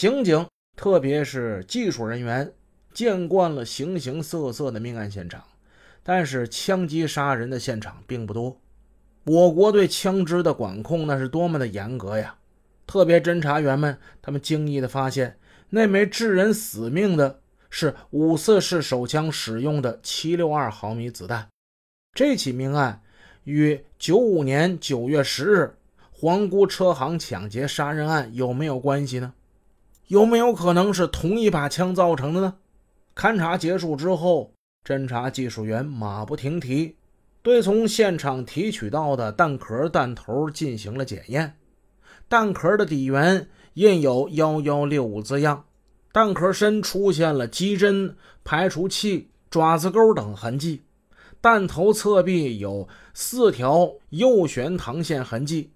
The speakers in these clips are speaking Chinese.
刑警，特别是技术人员，见惯了形形色色的命案现场，但是枪击杀人的现场并不多。我国对枪支的管控那是多么的严格呀！特别侦查员们，他们惊异地发现，那枚致人死命的是五四式手枪使用的七六二毫米子弹。这起命案与九五年九月十日皇姑车行抢劫杀人案有没有关系呢？有没有可能是同一把枪造成的呢？勘查结束之后，侦查技术员马不停蹄，对从现场提取到的弹壳、弹头进行了检验。弹壳的底缘印有幺幺六五字样，弹壳身出现了击针、排除器、爪子钩等痕迹。弹头侧壁有四条右旋膛线痕迹，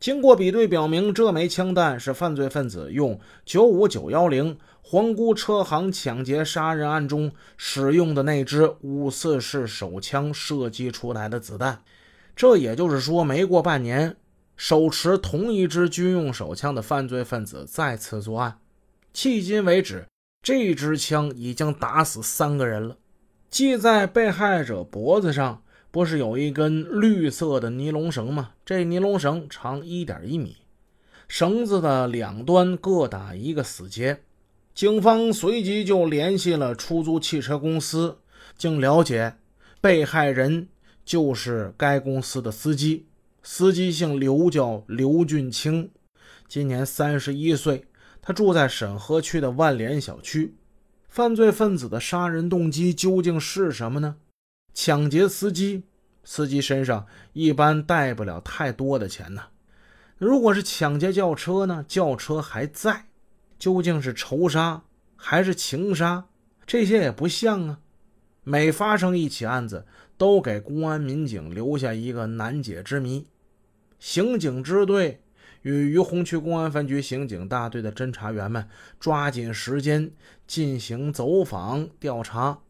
经过比对，表明这枚枪弹是犯罪分子用九五九幺零皇姑车行抢劫杀人案中使用的那支五四式手枪射击出来的子弹。这也就是说，没过半年，手持同一支军用手枪的犯罪分子再次作案。迄今为止，这支枪已经打死三个人了。系在被害者脖子上，不是有一根绿色的尼龙绳吗？这尼龙绳长一点一米，绳子的两端各打一个死结。警方随即就联系了出租汽车公司，经了解，被害人就是该公司的司机，司机姓刘，叫刘俊清，今年三十一岁，他住在沈河区的万联小区。犯罪分子的杀人动机究竟是什么呢？抢劫司机，司机身上一般带不了太多的钱呢。如果是抢劫轿车呢？轿车还在，究竟是仇杀还是情杀？这些也不像啊。每发生一起案子，都给公安民警留下一个难解之谜。刑警支队。与于洪区公安分局刑警大队的侦查员们抓紧时间进行走访调查，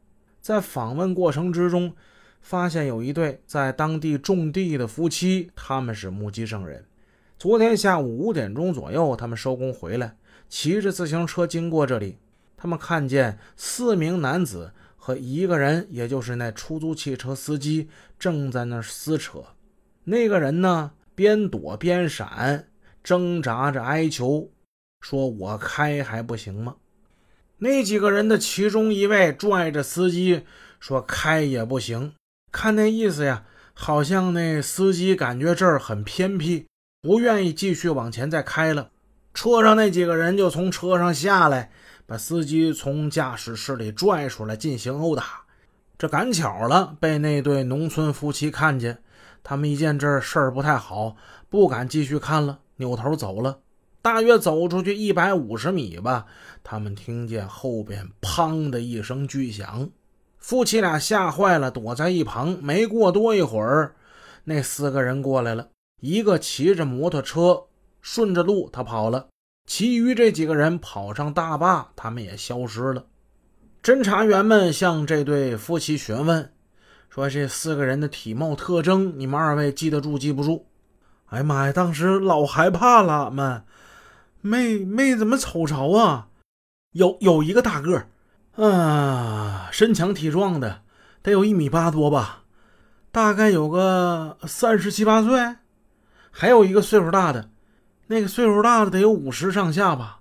在访问过程之中，发现有一对在当地种地的夫妻，他们是目击证人。昨天下午五点钟左右，他们收工回来，骑着自行车经过这里，他们看见四名男子和一个人，也就是那出租汽车司机正在那撕扯。那个人呢，边躲边闪。挣扎着哀求，说：“我开还不行吗？”那几个人的其中一位拽着司机说：“开也不行。”看那意思呀，好像那司机感觉这儿很偏僻，不愿意继续往前再开了。车上那几个人就从车上下来，把司机从驾驶室里拽出来进行殴打。这赶巧了，被那对农村夫妻看见，他们一见这事儿不太好，不敢继续看了。扭头走了，大约走出去一百五十米吧，他们听见后边“砰”的一声巨响，夫妻俩吓坏了，躲在一旁。没过多一会儿，那四个人过来了，一个骑着摩托车顺着路他跑了，其余这几个人跑上大坝，他们也消失了。侦查员们向这对夫妻询问，说这四个人的体貌特征，你们二位记得住记不住？哎呀妈呀！当时老害怕了，俺们没没怎么瞅着啊。有有一个大个儿，啊，身强体壮的，得有一米八多吧，大概有个三十七八岁。还有一个岁数大的，那个岁数大的得有五十上下吧。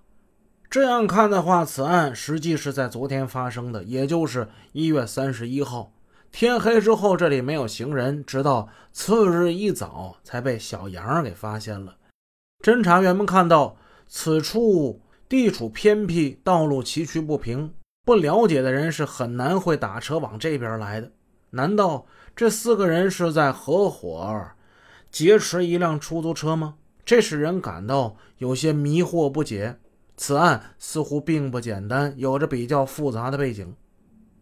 这样看的话，此案实际是在昨天发生的，也就是一月三十一号。天黑之后，这里没有行人，直到次日一早才被小杨给发现了。侦查员们看到此处地处偏僻，道路崎岖不平，不了解的人是很难会打车往这边来的。难道这四个人是在合伙劫持一辆出租车吗？这使人感到有些迷惑不解。此案似乎并不简单，有着比较复杂的背景。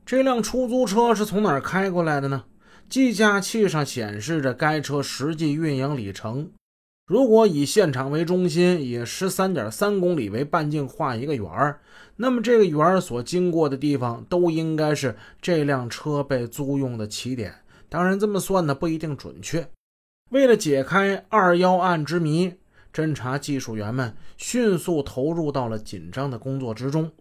这辆出租车是从哪儿开过来的呢？计价器上显示着该车实际运营里程。如果以现场为中心，以十三点三公里为半径画一个圆儿，那么这个圆儿所经过的地方都应该是这辆车被租用的起点。当然，这么算呢不一定准确。为了解开二幺案之谜，侦查技术员们迅速投入到了紧张的工作之中。